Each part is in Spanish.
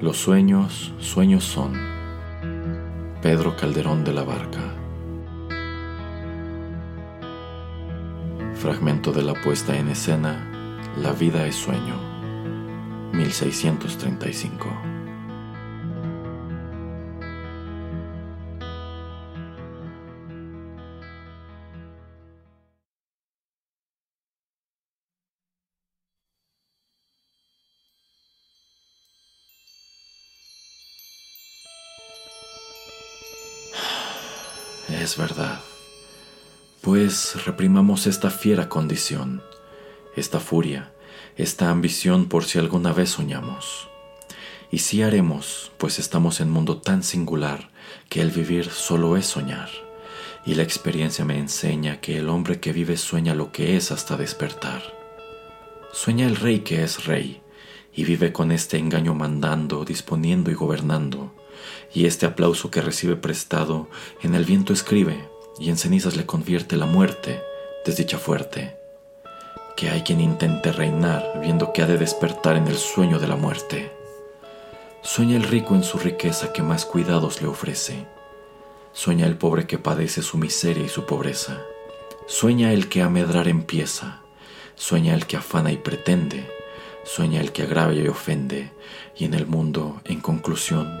Los sueños, sueños son. Pedro Calderón de la Barca. Fragmento de la puesta en escena La vida es sueño. 1635. Es verdad. Pues reprimamos esta fiera condición, esta furia, esta ambición por si alguna vez soñamos. Y sí haremos, pues estamos en mundo tan singular que el vivir solo es soñar. Y la experiencia me enseña que el hombre que vive sueña lo que es hasta despertar. Sueña el rey que es rey, y vive con este engaño mandando, disponiendo y gobernando y este aplauso que recibe prestado en el viento escribe y en cenizas le convierte la muerte, desdicha fuerte. Que hay quien intente reinar viendo que ha de despertar en el sueño de la muerte. Sueña el rico en su riqueza que más cuidados le ofrece. Sueña el pobre que padece su miseria y su pobreza. Sueña el que a medrar empieza. Sueña el que afana y pretende. Sueña el que agravia y ofende. Y en el mundo, en conclusión,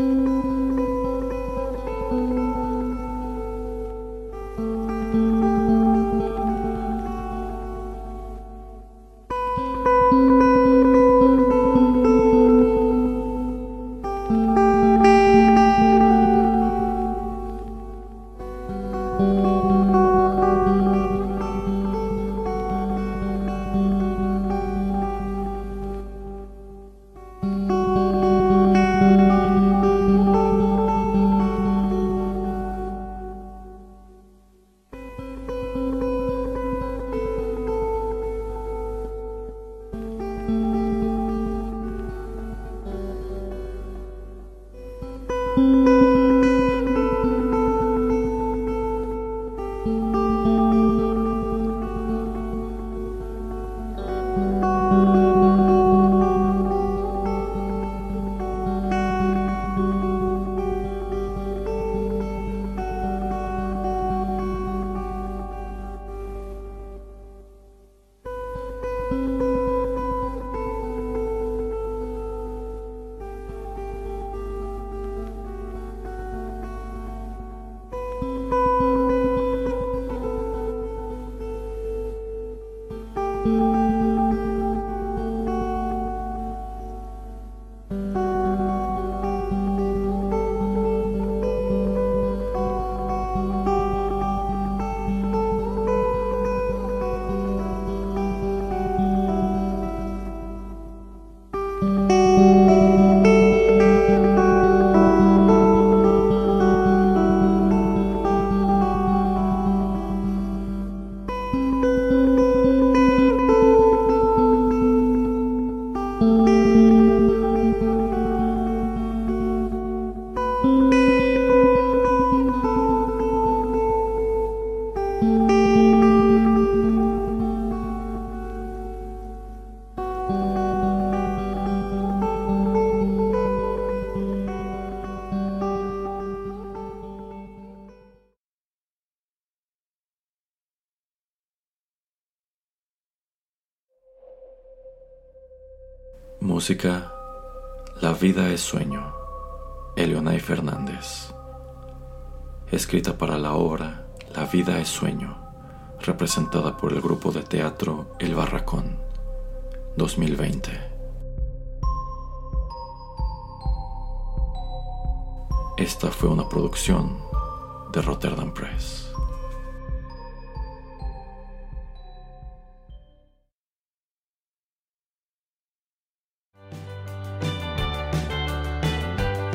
thank mm -hmm. you Música La vida es sueño, Eleonay Fernández. Escrita para la obra La vida es sueño, representada por el grupo de teatro El Barracón, 2020. Esta fue una producción de Rotterdam Press.